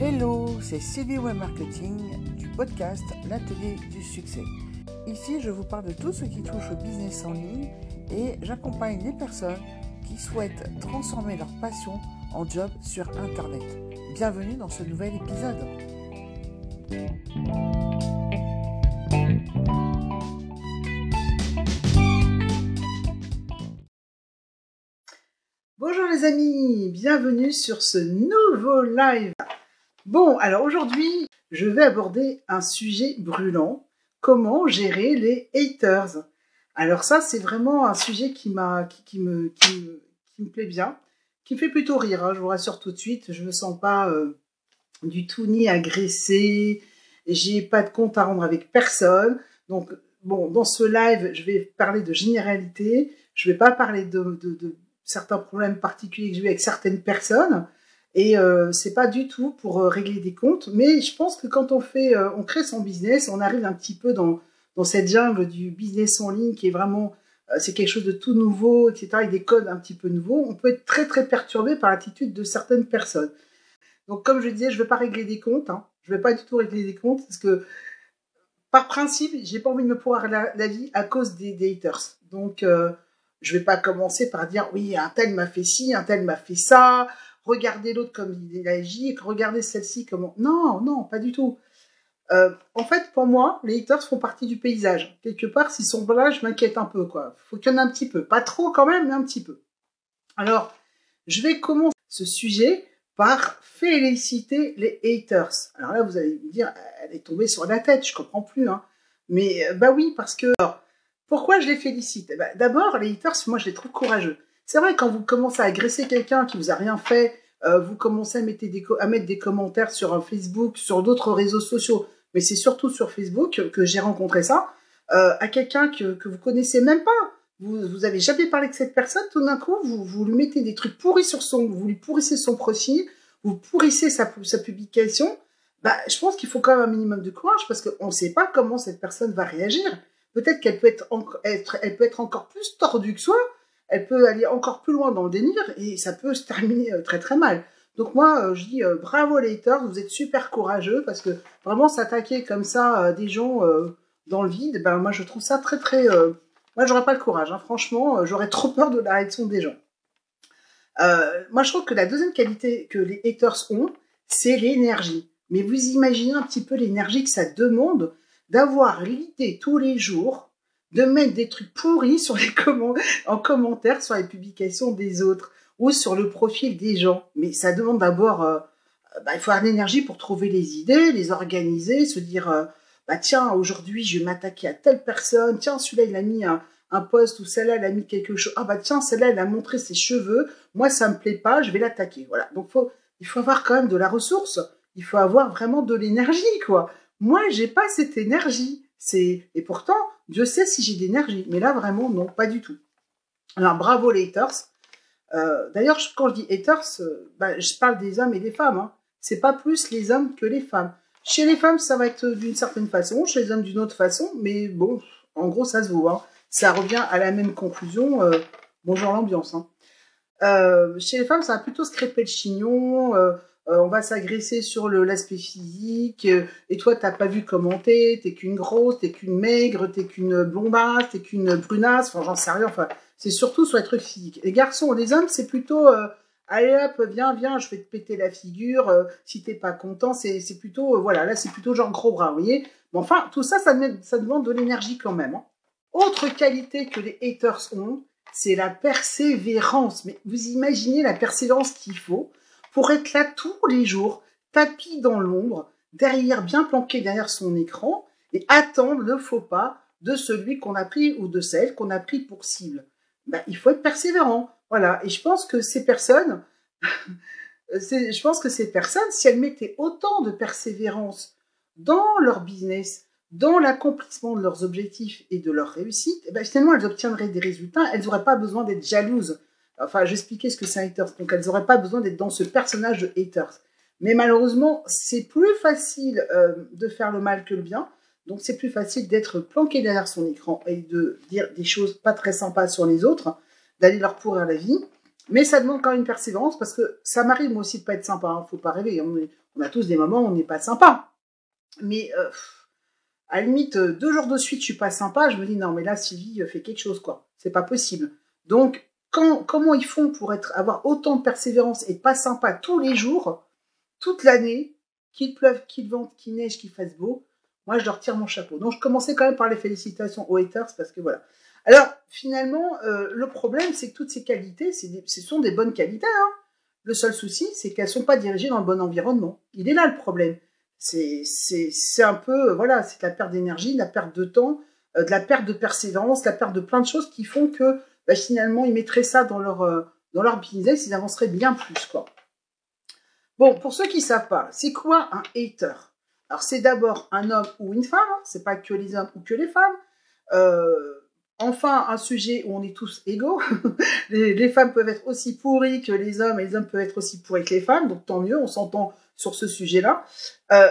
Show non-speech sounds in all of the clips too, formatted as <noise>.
Hello, c'est Sylvie Web Marketing du podcast L'Atelier du Succès. Ici, je vous parle de tout ce qui touche au business en ligne et j'accompagne les personnes qui souhaitent transformer leur passion en job sur Internet. Bienvenue dans ce nouvel épisode. Bonjour les amis, bienvenue sur ce nouveau live. Bon, alors aujourd'hui, je vais aborder un sujet brûlant, comment gérer les haters? Alors ça, c'est vraiment un sujet qui, m'a, qui, me, qui, me, plaît bien, qui me fait plutôt rire, hein, je vous rassure tout de suite, je ne me sens pas euh, du tout ni agressée, j'ai pas de compte à rendre avec personne, donc bon, dans ce live, je vais parler de généralité, je ne vais pas parler de, de certains problèmes particuliers que j'ai eu avec certaines personnes. Et euh, c'est pas du tout pour euh, régler des comptes, mais je pense que quand on fait, euh, on crée son business, on arrive un petit peu dans, cette jungle du business en ligne qui est vraiment, euh, c'est quelque chose de tout nouveau, etc., avec des codes un petit peu nouveaux. On peut être très très perturbé par l'attitude de certaines personnes. Donc comme je disais, je ne vais pas régler des comptes, hein. je ne vais pas du tout régler des comptes parce que par principe, j'ai pas envie de me pourrir la, vie à cause des, haters. Donc je vais pas commencer par dire oui, un tel m'a fait ci, un tel m'a fait ça, regardez l'autre comme il agit, regardez celle-ci comment. Non, non, pas du tout. Euh, en fait, pour moi, les haters font partie du paysage. Quelque part, s'ils sont là, je m'inquiète un peu, quoi. Faut qu'il y en ait un petit peu. Pas trop quand même, mais un petit peu. Alors, je vais commencer ce sujet par féliciter les haters. Alors là, vous allez me dire, elle est tombée sur la tête, je comprends plus, hein. Mais, euh, bah oui, parce que, pourquoi je les félicite? Eh ben, D'abord, les haters, moi, je les trouve courageux. C'est vrai, quand vous commencez à agresser quelqu'un qui vous a rien fait, euh, vous commencez à mettre, des commentaires sur un Facebook, sur d'autres réseaux sociaux, mais c'est surtout sur Facebook que j'ai rencontré ça, euh, à quelqu'un que, que vous connaissez même pas. Vous, vous avez jamais parlé de cette personne, tout d'un coup, vous, vous lui mettez des trucs pourris sur son, vous lui pourrissez son profil, vous pourrissez sa, publication. Bah, je pense qu'il faut quand même un minimum de courage parce qu'on ne sait pas comment cette personne va réagir. Peut-être qu'elle peut être encore plus tordue que soi. Elle peut aller encore plus loin dans le délire et ça peut se terminer euh, très très mal. Donc moi, euh, je dis euh, bravo les haters, vous êtes super courageux parce que vraiment s'attaquer comme ça des gens dans le vide, ben moi je trouve ça très très. moi j'aurais pas le courage, hein. franchement, j'aurais trop peur de la réaction des gens. moi je trouve que la deuxième qualité que les haters ont, c'est l'énergie. Mais vous imaginez un petit peu l'énergie que ça demande d'avoir l'idée tous les jours de mettre des trucs pourris sur les <laughs> en commentaire sur les publications des autres ou sur le profil des gens. Mais ça demande d'abord, euh, bah, il faut avoir l'énergie pour trouver les idées, les organiser, se dire, euh, bah tiens, aujourd'hui je vais m'attaquer à telle personne, tiens, celui-là il a mis un, un post ou celle-là elle a mis quelque chose, ah bah tiens, celle-là elle a montré ses cheveux, moi ça me plaît pas, je vais l'attaquer. Voilà, donc il faut avoir quand même de la ressource, il faut avoir vraiment de l'énergie, quoi. Moi, j'ai pas cette énergie. C'est et pourtant, Dieu sait si j'ai d'énergie. Mais là, vraiment, non, pas du tout. Alors, bravo les haters. Euh, D'ailleurs, quand je dis haters, euh, bah, je parle des hommes et des femmes. Hein. C'est pas plus les hommes que les femmes. Chez les femmes, ça va être d'une certaine façon, chez les hommes d'une autre façon, mais bon, en gros, ça se voit. Hein. Ça revient à la même conclusion. Euh, bonjour l'ambiance. Hein. Chez les femmes, ça va plutôt se crêper le chignon. Euh, on va s'agresser sur l'aspect physique, euh, et toi, t'as pas vu commenter, t'es qu'une grosse, t'es qu'une maigre, t'es qu'une blondasse, t'es qu'une brunasse, enfin, j'en sais rien, enfin, c'est surtout sur les trucs physiques. Les garçons, les hommes, c'est plutôt, euh, allez hop, viens, viens, je vais te péter la figure, si t'es pas content, c'est plutôt, voilà, là, c'est plutôt genre gros bras, vous voyez. Mais enfin, tout ça, ça, ça demande de l'énergie quand même. Hein. Autre qualité que les haters ont, c'est la persévérance. Mais vous imaginez la persévérance qu'il faut pour être là tous les jours, tapis dans l'ombre, derrière, bien planqué derrière son écran, et attendre le faux pas de celui qu'on a pris ou de celle qu'on a pris pour cible. Ben, il faut être persévérant. Voilà. Et je pense que ces personnes, <laughs> je pense que ces personnes, si elles mettaient autant de persévérance dans leur business, dans l'accomplissement de leurs objectifs et de leur réussite, eh ben, finalement, elles obtiendraient des résultats. Elles n'auraient pas besoin d'être jalouses Enfin, j'expliquais ce que c'est un haters. Donc, elles n'auraient pas besoin d'être dans ce personnage de haters. Mais malheureusement, c'est plus facile euh, de faire le mal que le bien. Donc, c'est plus facile d'être planqué derrière son écran et de dire des choses pas très sympas sur les autres, d'aller leur pourrir la vie. Mais ça demande quand même une persévérance parce que ça m'arrive moi aussi de pas être sympa. Hein, faut pas rêver. On a tous des moments où on n'est pas sympa. Mais euh, à la limite, euh, deux jours de suite, je suis pas sympa, je me dis non, mais là, Sylvie fait quelque chose, quoi. C'est pas possible. Donc, comment ils font pour être, avoir autant de persévérance et pas sympa tous les jours, toute l'année, qu'il pleuve, qu'il vente, qu'il neige, qu'il fasse beau, moi, je leur tire mon chapeau. Donc, je commençais quand même par les félicitations aux haters parce que voilà. Alors, finalement, euh, le problème, c'est que toutes ces qualités, ce sont des bonnes qualités. Hein. Le seul souci, c'est qu'elles sont pas dirigées dans le bon environnement. Il est là le problème. C'est un peu, voilà, c'est la perte d'énergie, la perte de temps, euh, de la perte de persévérance, la perte de plein de choses qui font que bah, finalement, ils mettraient ça dans leur, euh, dans leur business, ils avanceraient bien plus. Quoi. Bon, pour ceux qui ne savent pas, c'est quoi un hater? Alors, c'est d'abord un homme ou une femme, hein, c'est pas que les hommes ou que les femmes. Euh, enfin, un sujet où on est tous égaux. <laughs> les, femmes peuvent être aussi pourries que les hommes, et les hommes peuvent être aussi pourris que les femmes, donc tant mieux, on s'entend sur ce sujet-là.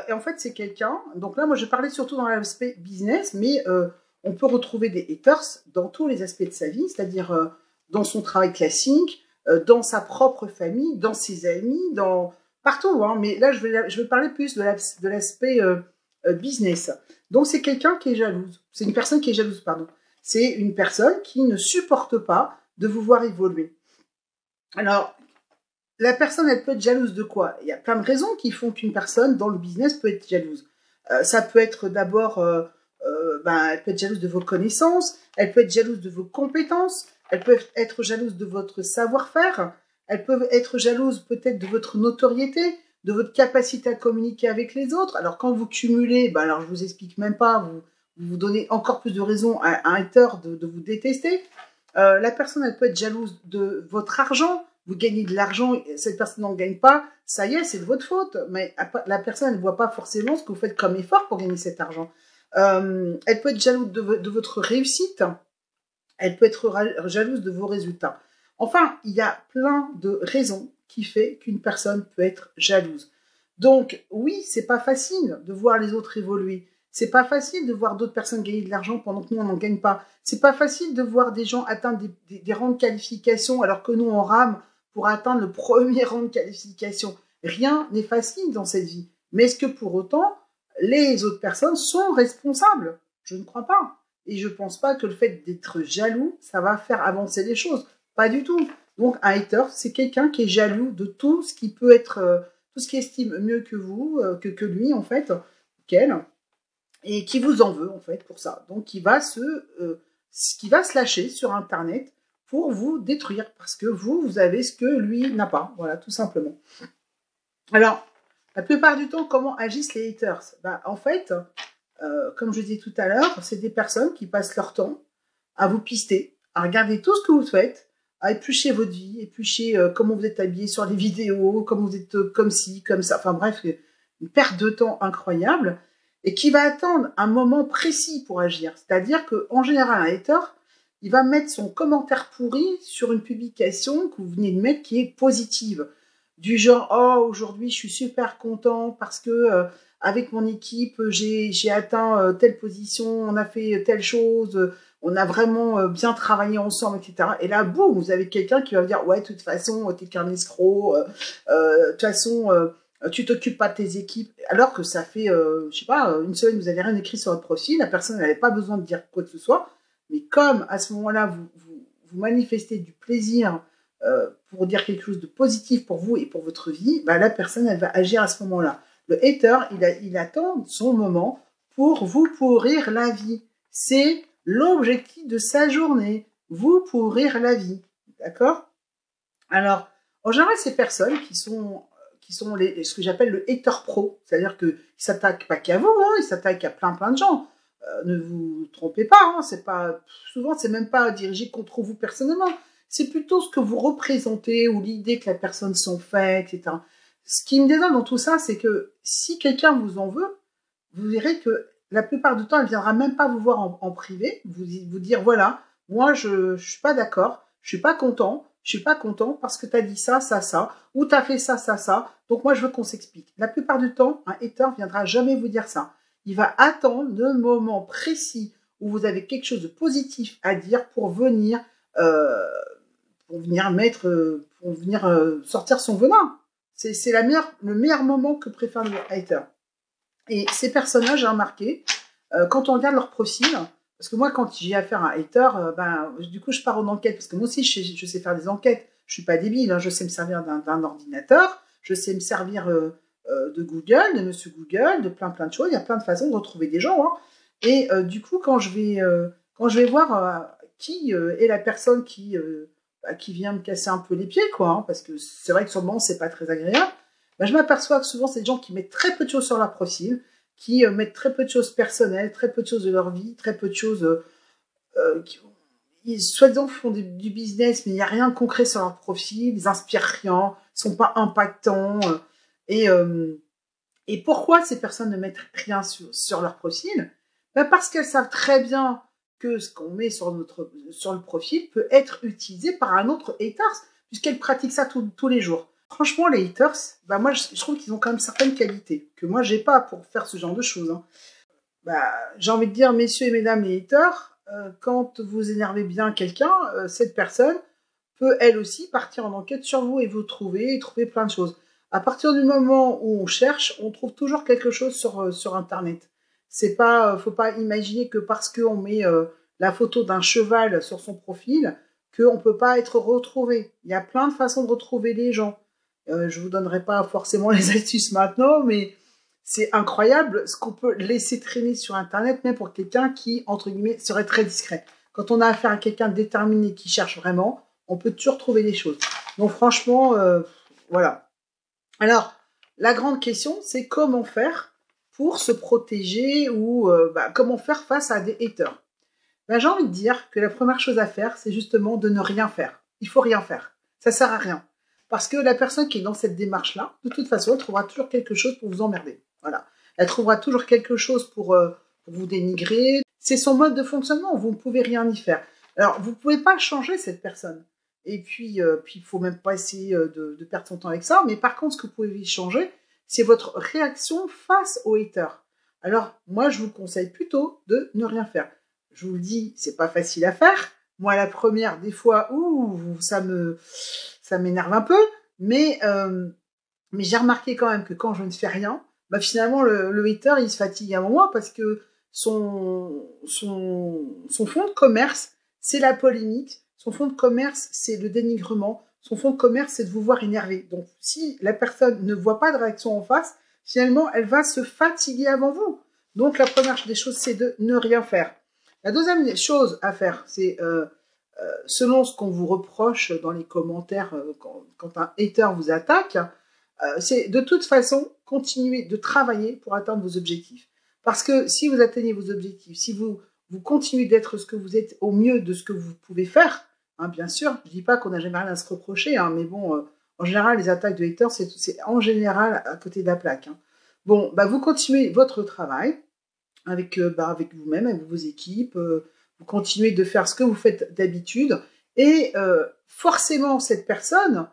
et en fait, c'est quelqu'un, donc là, moi, je parlais surtout dans l'aspect business, mais on peut retrouver des haters dans tous les aspects de sa vie, c'est-à-dire euh, dans son travail classique, euh, dans sa propre famille, dans ses amis, dans partout. Hein. Mais là, je vais, parler plus de l'aspect euh, business. Donc, c'est quelqu'un qui est jalouse. C'est une personne qui est jalouse, pardon. C'est une personne qui ne supporte pas de vous voir évoluer. Alors, la personne, elle peut être jalouse de quoi? Il y a plein de raisons qui font qu'une personne dans le business peut être jalouse. ça peut être d'abord ben, elle peut être jalouse de vos connaissances, elle peut être jalouse de vos compétences, elle peut être jalouse de votre savoir-faire, elle peut être jalouse peut-être de votre notoriété, de votre capacité à communiquer avec les autres. Alors quand vous cumulez, ben alors je vous explique même pas, vous vous donnez encore plus de raisons à, un hater de, vous détester. Euh, la personne, elle peut être jalouse de votre argent. Vous gagnez de l'argent, cette personne n'en gagne pas, ça y est, c'est de votre faute. Mais la personne, ne voit pas forcément ce que vous faites comme effort pour gagner cet argent. Euh, elle peut être jalouse de, votre réussite. Elle peut être jalouse de vos résultats. Enfin, il y a plein de raisons qui fait qu'une personne peut être jalouse. Donc, oui, c'est pas facile de voir les autres évoluer. C'est pas facile de voir d'autres personnes gagner de l'argent pendant que nous on n'en gagne pas. C'est pas facile de voir des gens atteindre des, des, rangs de qualification alors que nous on rame pour atteindre le premier <laughs> rang de qualification. Rien n'est facile dans cette vie. Mais est-ce que pour autant les autres personnes sont responsables. Je ne crois pas. Et je ne pense pas que le fait d'être jaloux, ça va faire avancer les choses. Pas du tout. Donc un hater, c'est quelqu'un qui est jaloux de tout ce qui peut être, euh, tout ce qui estime mieux que vous, euh, que, que lui en fait, qu'elle, et qui vous en veut en fait pour ça. Donc qui va se, euh, qui va se lâcher sur Internet pour vous détruire parce que vous, vous avez ce que lui n'a pas. Voilà, tout simplement. Alors, la plupart du temps, comment agissent les haters? Ben, En fait, euh, comme je disais tout à l'heure, c'est des personnes qui passent leur temps à vous pister, à regarder tout ce que vous faites, à éplucher votre vie, éplucher euh, comment vous êtes habillé sur les vidéos, comment vous êtes euh, comme ci, comme ça. Enfin bref, une perte de temps incroyable et qui va attendre un moment précis pour agir. C'est-à-dire qu'en général, un hater, il va mettre son commentaire pourri sur une publication que vous venez de mettre qui est positive du genre oh aujourd'hui je suis super content parce que euh, avec mon équipe j'ai atteint euh, telle position, on a fait telle chose, on a vraiment euh, bien travaillé ensemble, etc. Et là boum, vous avez quelqu'un qui va vous dire ouais de toute façon t'es qu'un escroc, de toute façon tu t'occupes pas de tes équipes, alors que ça fait je sais pas une semaine vous avez rien écrit sur votre profil, la personne n'avait pas besoin de dire quoi que ce soit, mais comme à ce moment-là vous, vous, vous manifestez du plaisir euh, pour dire quelque chose de positif pour vous et pour votre vie, bah, la personne, elle va agir à ce moment-là. Le hater, il, attend son moment pour vous pourrir la vie. C'est l'objectif de sa journée, vous pourrir la vie. D'accord? Alors, en général, ces personnes qui sont qui sont les, ce que j'appelle le hater pro, c'est-à-dire qu'ils s'attaquent pas qu'à vous, hein, ils s'attaquent à plein plein de gens. Euh, ne vous trompez pas, hein, c'est pas souvent c'est même pas dirigé contre vous personnellement, c'est plutôt ce que vous représentez ou l'idée que la personne s'en fait, etc. Ce qui me désole dans tout ça, c'est que si quelqu'un vous en veut, vous verrez que la plupart du temps, elle viendra même pas vous voir en, privé, vous, vous dire voilà, moi je, je suis pas d'accord, je suis pas content, je suis pas content parce que tu as dit ça, ça, ça, ou tu as fait ça, ça, ça, donc moi je veux qu'on s'explique. La plupart du temps, un hater viendra jamais vous dire ça. Il va attendre le moment précis où vous avez quelque chose de positif à dire pour venir euh, pour venir mettre, euh, pour venir euh, sortir son venin. C'est la meilleure, le meilleur moment que préfère le hater. Et ces personnages, j'ai remarqué, euh, quand on regarde leur profil, parce que moi, quand j'ai affaire à un hater, ben, du coup, je pars en enquête, parce que moi aussi, je sais, faire des enquêtes. Je suis pas débile, hein, je sais me servir d'un ordinateur, je sais me servir de Google, de Monsieur Google, de plein plein de choses. Il y a plein de façons de retrouver des gens. Hein. Et du coup, quand je vais, quand je vais voir qui est la personne qui bah, qui vient me casser un peu les pieds, quoi, hein, parce que c'est vrai que sur le moment, c'est pas très agréable. Bah, je m'aperçois que souvent, c'est des gens qui mettent très peu de choses sur leur profil, qui euh, mettent très peu de choses personnelles, très peu de choses de leur vie, très peu de choses. Euh, euh qui, ils, soi-disant, font du, business, mais il n'y a rien de concret sur leur profil, ils inspirent rien, ils sont pas impactants. Euh, et, et pourquoi ces personnes ne mettent rien sur, sur leur profil? Bah Parce qu'elles savent très bien que ce qu'on met sur, notre, sur le profil peut être utilisé par un autre haters, puisqu'elle pratique ça tous les jours. Franchement, les haters, bah moi, je, trouve qu'ils ont quand même certaines qualités que moi, j'ai pas pour faire ce genre de choses. Hein. Bah, j'ai envie de dire, messieurs et mesdames les haters, euh, quand vous énervez bien quelqu'un, euh, cette personne peut elle aussi partir en enquête sur vous et vous trouver et trouver plein de choses. À partir du moment où on cherche, on trouve toujours quelque chose sur, euh, sur Internet. C'est pas, euh, faut pas imaginer que parce qu'on met euh, la photo d'un cheval sur son profil, qu'on peut pas être retrouvé. Il y a plein de façons de retrouver les gens. Euh, je vous donnerai pas forcément <laughs> les astuces maintenant, mais c'est incroyable ce qu'on peut laisser traîner sur Internet, même pour quelqu'un qui, entre guillemets, serait très discret. Quand on a affaire à quelqu'un déterminé qui cherche vraiment, on peut toujours trouver des choses. Donc franchement, voilà. Alors, la grande question, c'est comment faire pour se protéger ou euh, bah, comment faire face à des haters bah, J'ai envie de dire que la première chose à faire, c'est justement de ne rien faire. Il faut rien faire. Ça sert à rien. Parce que la personne qui est dans cette démarche-là, de toute façon, elle trouvera toujours quelque chose pour vous emmerder. Voilà. Elle trouvera toujours quelque chose pour, euh, vous dénigrer. C'est son mode de fonctionnement. Vous ne pouvez rien y faire. Alors, vous ne pouvez pas changer cette personne. Et puis, euh, puis il faut même pas essayer de, de, perdre son temps avec ça. Mais par contre, ce que vous pouvez changer, c'est votre réaction face aux haters. Alors, moi, je vous conseille plutôt de ne rien faire. Je vous le dis, c'est pas facile à faire. Moi, la première, des fois, ouh, ça me, ça m'énerve un peu, mais, euh, mais j'ai remarqué quand même que quand je ne fais rien, bah finalement, le, le hater, il se fatigue à un moment parce que son, son, son fond de commerce, c'est la polémique. Son fond de commerce, c'est le dénigrement son fond de commerce, c'est de vous voir énervé. Donc, si la personne ne voit pas de réaction en face, finalement, elle va se fatiguer avant vous. Donc, la première des choses, c'est de ne rien faire. La deuxième chose à faire, c'est euh, euh, selon ce qu'on vous reproche dans les commentaires euh, quand, un hater vous attaque, c'est de toute façon continuer de travailler pour atteindre vos objectifs. Parce que si vous atteignez vos objectifs, si vous, vous continuez d'être ce que vous êtes au mieux de ce que vous pouvez faire, Hein, bien sûr, je dis pas qu'on n'a jamais rien à se reprocher, hein, mais bon, euh, en général, les attaques de haters, c'est en général à côté de la plaque. Hein. Bon, bah, vous continuez votre travail avec, euh, bah, avec vous-même, avec vos équipes, euh, vous continuez de faire ce que vous faites d'habitude, et forcément, cette personne,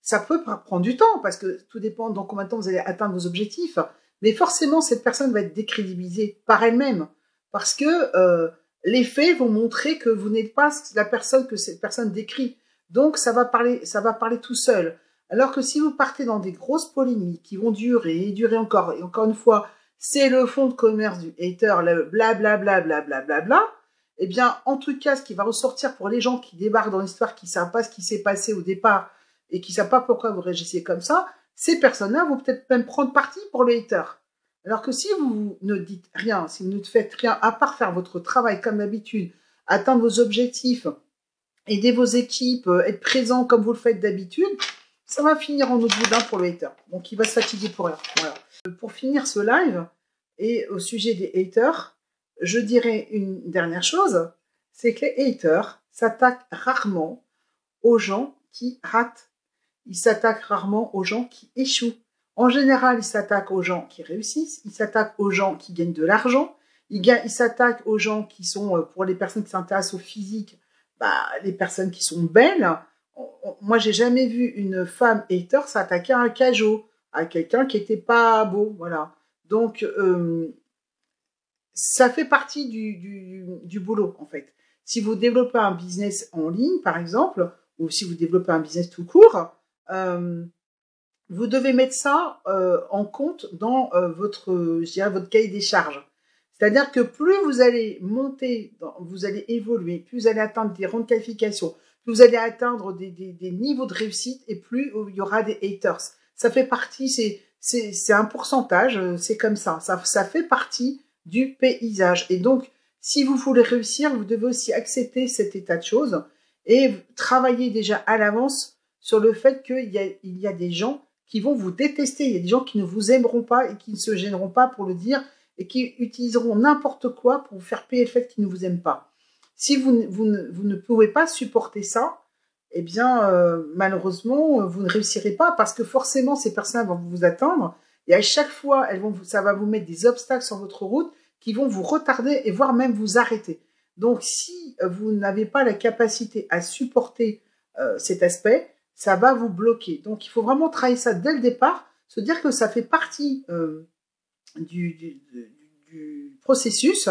ça peut prendre du temps, parce que tout dépend dans combien de temps vous allez atteindre vos objectifs, mais forcément, cette personne va être décrédibilisée par elle-même, parce que les faits vont montrer que vous n'êtes pas la personne que cette personne décrit. Donc ça va parler, ça va parler tout seul. Alors que si vous partez dans des grosses polémiques qui vont durer et durer encore, et encore une fois, c'est le fond de commerce du hater, le blablabla, blablabla, bla, eh bien, en tout cas, ce qui va ressortir pour les gens qui débarquent dans l'histoire, qui savent pas ce qui s'est passé au départ et qui savent pas pourquoi vous réagissez comme ça, ces personnes-là vont peut-être même prendre parti pour le hater. Alors que si vous ne dites rien, si vous ne faites rien à part faire votre travail comme d'habitude, atteindre vos objectifs, aider vos équipes, euh, être présent comme vous le faites d'habitude, ça va finir en autre boudin pour le hater. Donc il va se fatiguer pour rien. Pour finir ce live, et au sujet des haters, je dirais une dernière chose, c'est que les haters s'attaquent rarement aux gens qui ratent. Ils s'attaquent rarement aux gens qui échouent. En général, il s'attaque aux gens qui réussissent, il s'attaque aux gens qui gagnent de l'argent, il, il s'attaque aux gens qui sont, euh, pour les personnes qui s'intéressent au physique, bah, les personnes qui sont belles. Moi, j'ai jamais vu une femme hater s'attaquer à un cajot, à quelqu'un qui était pas beau, voilà. Donc, euh, ça fait partie du, boulot, en fait. Si vous développez un business en ligne, par exemple, ou si vous développez un business tout court, euh, vous devez mettre ça euh, en compte dans euh, votre, dirais, votre cahier des charges. C'est-à-dire que plus vous allez monter, vous allez évoluer, plus vous allez atteindre des rangs de qualification, plus vous allez atteindre des, des, niveaux de réussite et plus il y aura des haters. Ça fait partie, c'est, un pourcentage, c'est comme ça. ça. Ça fait partie du paysage. Et donc, si vous voulez réussir, vous devez aussi accepter cet état de choses et travailler déjà à l'avance sur le fait qu'il y a, il y a des gens qui vont vous détester, il y a des gens qui ne vous aimeront pas et qui ne se gêneront pas pour le dire et qui utiliseront n'importe quoi pour vous faire payer le fait qu'ils ne vous aiment pas. Si vous, vous, ne, pouvez pas supporter ça, eh bien, euh, malheureusement, vous ne réussirez pas parce que forcément, ces personnes vont vous attendre et à chaque fois, elles vont ça va vous mettre des obstacles sur votre route qui vont vous retarder et voire même vous arrêter. Donc, si vous n'avez pas la capacité à supporter euh, cet aspect, ça va vous bloquer. Donc, il faut vraiment travailler ça dès le départ, se dire que ça fait partie euh, du, processus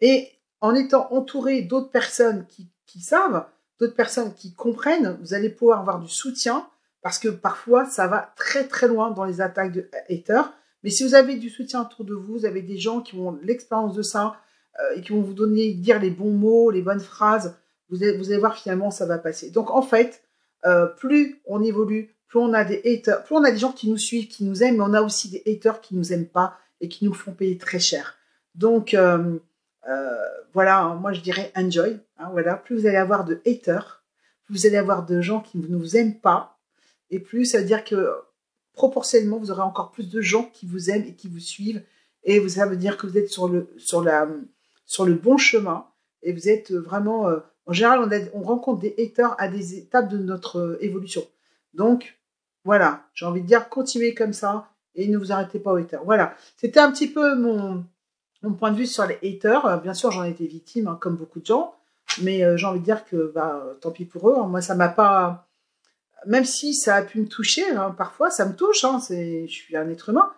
et en étant entouré d'autres personnes qui, savent, d'autres personnes qui comprennent, vous allez pouvoir avoir du soutien parce que parfois ça va très très loin dans les attaques de haters. Mais si vous avez du soutien autour de vous, vous avez des gens qui ont l'expérience de ça euh, et qui vont vous donner, dire les bons mots, les bonnes phrases, vous allez voir finalement ça va passer. Donc en fait, euh, plus on évolue, plus on a des haters, plus on a des gens qui nous suivent, qui nous aiment, mais on a aussi des haters qui nous aiment pas et qui nous font payer très cher. Donc euh, voilà, moi je dirais enjoy. Hein, voilà, plus vous allez avoir de haters, plus vous allez avoir de gens qui ne vous aiment pas, et plus ça veut dire que proportionnellement, vous aurez encore plus de gens qui vous aiment et qui vous suivent. Et ça veut dire que vous êtes sur le, bon chemin. Et vous êtes vraiment. Euh, en général, on, on, rencontre des haters à des étapes de notre euh, évolution. Donc, voilà, j'ai envie de dire, continuez comme ça et ne vous arrêtez pas aux haters. Voilà, c'était un petit peu mon, point de vue sur les haters. Euh, bien sûr, j'en ai été victime, hein, comme beaucoup de gens. Mais j'ai envie de dire que, bah, tant pis pour eux. Hein. moi, ça m'a pas même si ça a pu me toucher, hein, parfois ça me touche, je suis un être humain,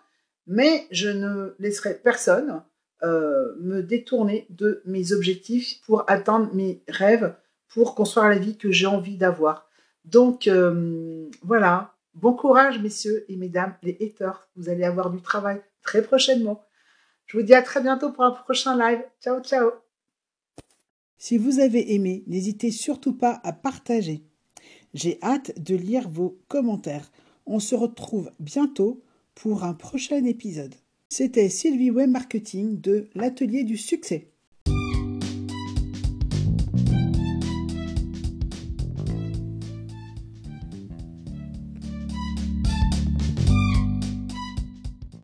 mais je ne laisserai personne euh, me détourner de mes objectifs pour atteindre mes rêves, pour construire la vie que j'ai envie d'avoir. Donc euh, voilà, bon courage messieurs et mesdames, les haters, vous allez avoir du travail très prochainement. Je vous dis à très bientôt pour un prochain live. Ciao ciao Si vous avez aimé, n'hésitez surtout pas à partager. J'ai hâte de lire vos commentaires. On se retrouve bientôt pour un prochain épisode. C'était Sylvie Web Marketing de l'Atelier du Succès.